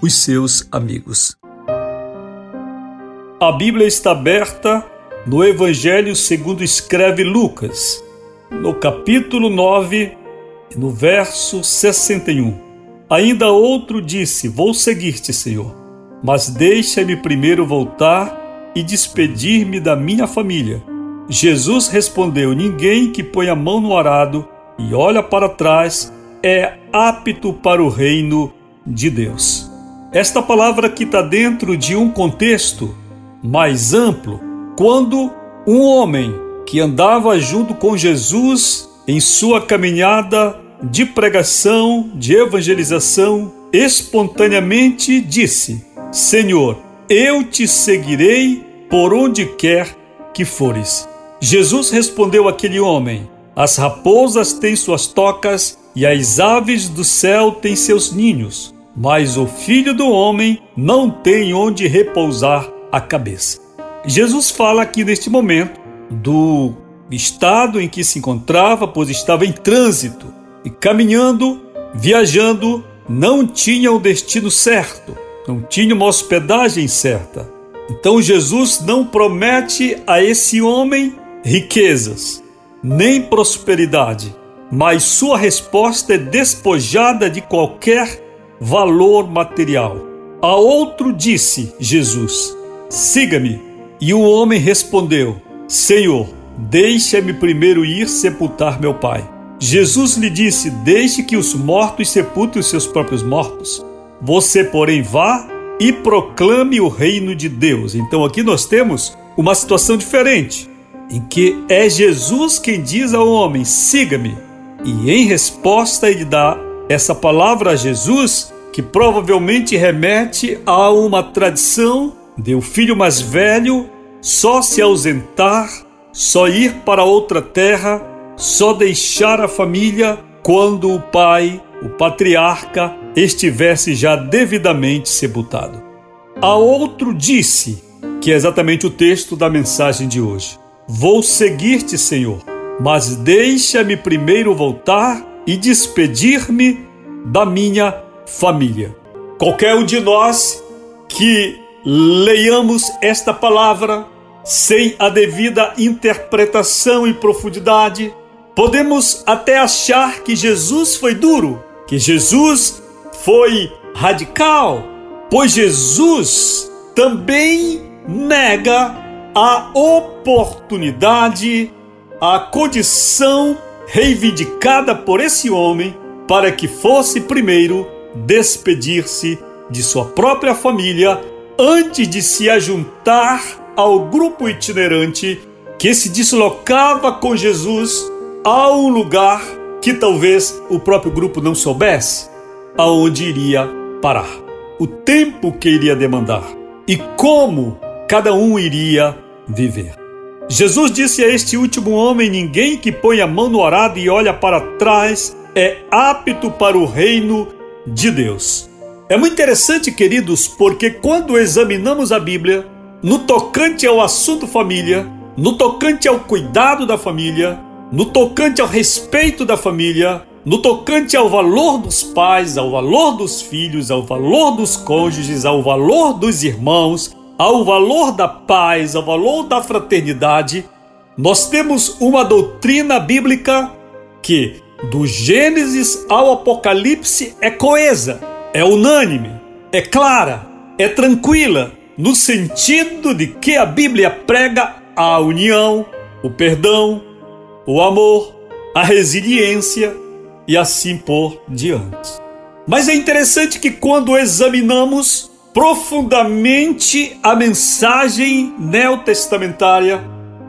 os seus amigos. A Bíblia está aberta no Evangelho segundo escreve Lucas, no capítulo 9, no verso 61. Ainda outro disse: Vou seguir-te, Senhor, mas deixa-me primeiro voltar e despedir-me da minha família. Jesus respondeu: Ninguém que põe a mão no arado e olha para trás é apto para o reino de Deus. Esta palavra aqui está dentro de um contexto mais amplo, quando um homem que andava junto com Jesus em sua caminhada de pregação, de evangelização, espontaneamente disse: Senhor, eu te seguirei por onde quer que fores. Jesus respondeu àquele homem: As raposas têm suas tocas e as aves do céu têm seus ninhos mas o filho do homem não tem onde repousar a cabeça. Jesus fala aqui neste momento do estado em que se encontrava, pois estava em trânsito e caminhando, viajando, não tinha o destino certo, não tinha uma hospedagem certa. Então Jesus não promete a esse homem riquezas, nem prosperidade, mas sua resposta é despojada de qualquer valor material. A outro disse Jesus: Siga-me. E o homem respondeu: Senhor, deixa-me primeiro ir sepultar meu pai. Jesus lhe disse: Deixe que os mortos sepultem os seus próprios mortos. Você, porém, vá e proclame o reino de Deus. Então aqui nós temos uma situação diferente, em que é Jesus quem diz ao homem: siga-me. E em resposta ele dá essa palavra Jesus, que provavelmente remete a uma tradição de o filho mais velho só se ausentar, só ir para outra terra, só deixar a família quando o pai, o patriarca, estivesse já devidamente sepultado. A outro disse, que é exatamente o texto da mensagem de hoje: Vou seguir-te, Senhor, mas deixa-me primeiro voltar e despedir-me da minha família. Qualquer um de nós que leiamos esta palavra sem a devida interpretação e profundidade, podemos até achar que Jesus foi duro, que Jesus foi radical, pois Jesus também nega a oportunidade, a condição reivindicada por esse homem para que fosse primeiro despedir-se de sua própria família antes de se ajuntar ao grupo itinerante que se deslocava com Jesus a um lugar que talvez o próprio grupo não soubesse aonde iria parar, o tempo que iria demandar e como cada um iria viver. Jesus disse a este último homem: Ninguém que põe a mão no arado e olha para trás é apto para o reino de Deus. É muito interessante, queridos, porque quando examinamos a Bíblia, no tocante ao assunto família, no tocante ao cuidado da família, no tocante ao respeito da família, no tocante ao valor dos pais, ao valor dos filhos, ao valor dos cônjuges, ao valor dos irmãos, ao valor da paz, ao valor da fraternidade, nós temos uma doutrina bíblica que do Gênesis ao Apocalipse é coesa, é unânime, é clara, é tranquila, no sentido de que a Bíblia prega a união, o perdão, o amor, a resiliência e assim por diante. Mas é interessante que quando examinamos profundamente a mensagem neotestamentária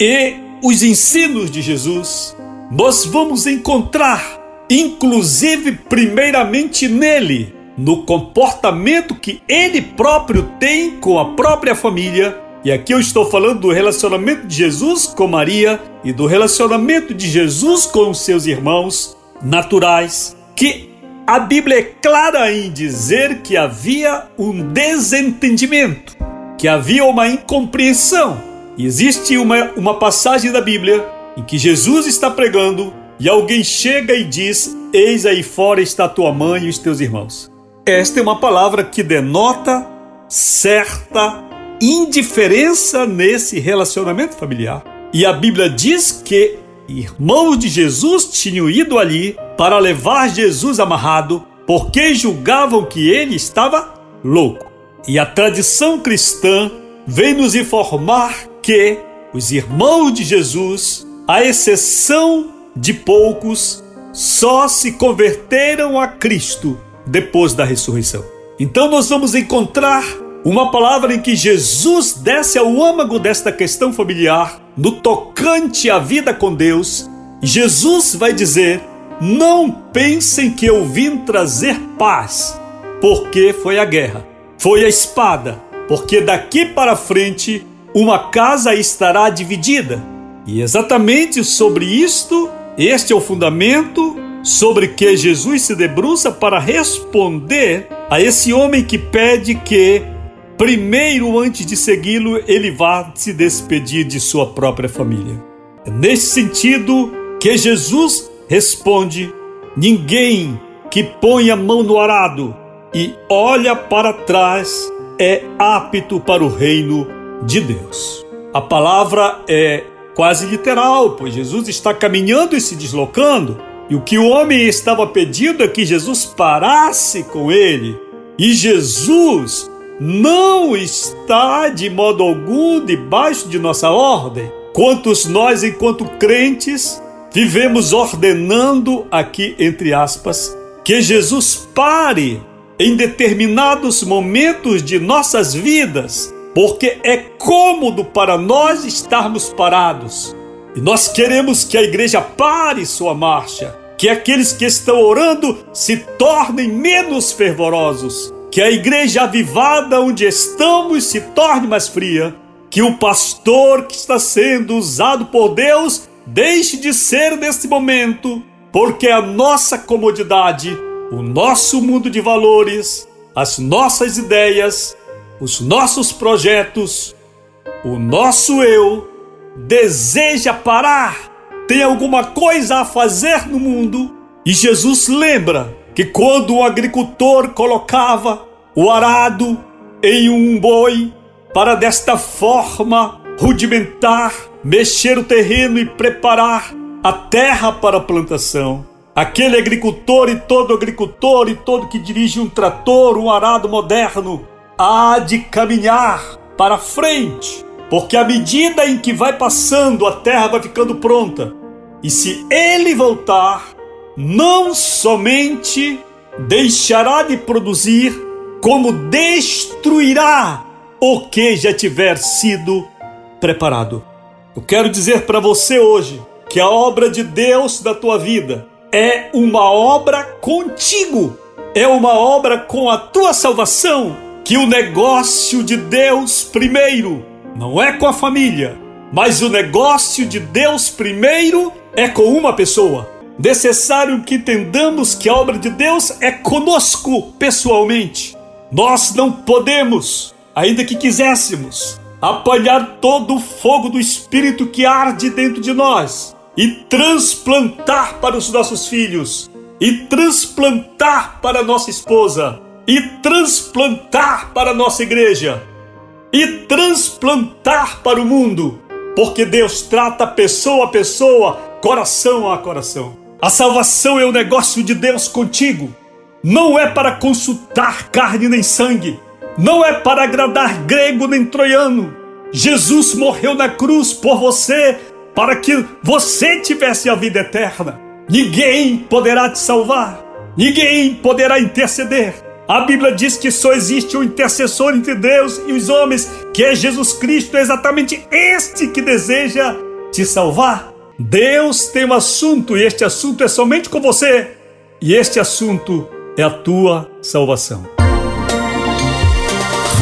e os ensinos de Jesus, nós vamos encontrar, inclusive primeiramente nele, no comportamento que ele próprio tem com a própria família. E aqui eu estou falando do relacionamento de Jesus com Maria e do relacionamento de Jesus com os seus irmãos naturais, que a Bíblia é clara em dizer que havia um desentendimento, que havia uma incompreensão. Existe uma, uma passagem da Bíblia em que Jesus está pregando e alguém chega e diz: Eis aí fora está tua mãe e os teus irmãos. Esta é uma palavra que denota certa indiferença nesse relacionamento familiar. E a Bíblia diz que irmãos de Jesus tinham ido ali para levar Jesus amarrado porque julgavam que ele estava louco. E a tradição cristã vem nos informar que os irmãos de Jesus, à exceção de poucos, só se converteram a Cristo depois da ressurreição. Então nós vamos encontrar uma palavra em que Jesus desce ao âmago desta questão familiar, no tocante à vida com Deus. Jesus vai dizer: Não pensem que eu vim trazer paz, porque foi a guerra, foi a espada, porque daqui para frente uma casa estará dividida. E exatamente sobre isto, este é o fundamento sobre que Jesus se debruça para responder a esse homem que pede que, primeiro, antes de segui-lo, ele vá se despedir de sua própria família. É nesse sentido que Jesus responde: ninguém que põe a mão no arado e olha para trás é apto para o reino de Deus. A palavra é quase literal, pois Jesus está caminhando e se deslocando e o que o homem estava pedindo é que Jesus parasse com ele. E Jesus não está de modo algum debaixo de nossa ordem. Quantos nós, enquanto crentes, vivemos ordenando aqui, entre aspas, que Jesus pare em determinados momentos de nossas vidas, porque é cômodo para nós estarmos parados. E nós queremos que a igreja pare sua marcha, que aqueles que estão orando se tornem menos fervorosos, que a igreja avivada onde estamos se torne mais fria, que o pastor que está sendo usado por Deus deixe de ser neste momento, porque a nossa comodidade, o nosso mundo de valores, as nossas ideias, os nossos projetos, o nosso eu deseja parar tem alguma coisa a fazer no mundo. E Jesus lembra que quando o agricultor colocava o arado em um boi, para desta forma rudimentar, mexer o terreno e preparar a terra para a plantação. Aquele agricultor e todo agricultor e todo que dirige um trator, um arado moderno, há de caminhar para frente, porque à medida em que vai passando, a terra vai ficando pronta. E se ele voltar, não somente deixará de produzir, como destruirá o que já tiver sido preparado. Eu quero dizer para você hoje que a obra de Deus da tua vida é uma obra contigo, é uma obra com a tua salvação. Que o negócio de Deus primeiro não é com a família, mas o negócio de Deus primeiro é com uma pessoa. Necessário que entendamos que a obra de Deus é conosco pessoalmente. Nós não podemos, ainda que quiséssemos, apanhar todo o fogo do Espírito que arde dentro de nós e transplantar para os nossos filhos, e transplantar para nossa esposa, e transplantar para nossa igreja, e transplantar para o mundo, porque Deus trata pessoa a pessoa coração a coração. A salvação é o negócio de Deus contigo. Não é para consultar carne nem sangue. Não é para agradar grego nem troiano. Jesus morreu na cruz por você para que você tivesse a vida eterna. Ninguém poderá te salvar. Ninguém poderá interceder. A Bíblia diz que só existe um intercessor entre Deus e os homens, que é Jesus Cristo, é exatamente este que deseja te salvar. Deus tem um assunto e este assunto é somente com você. E este assunto é a tua salvação.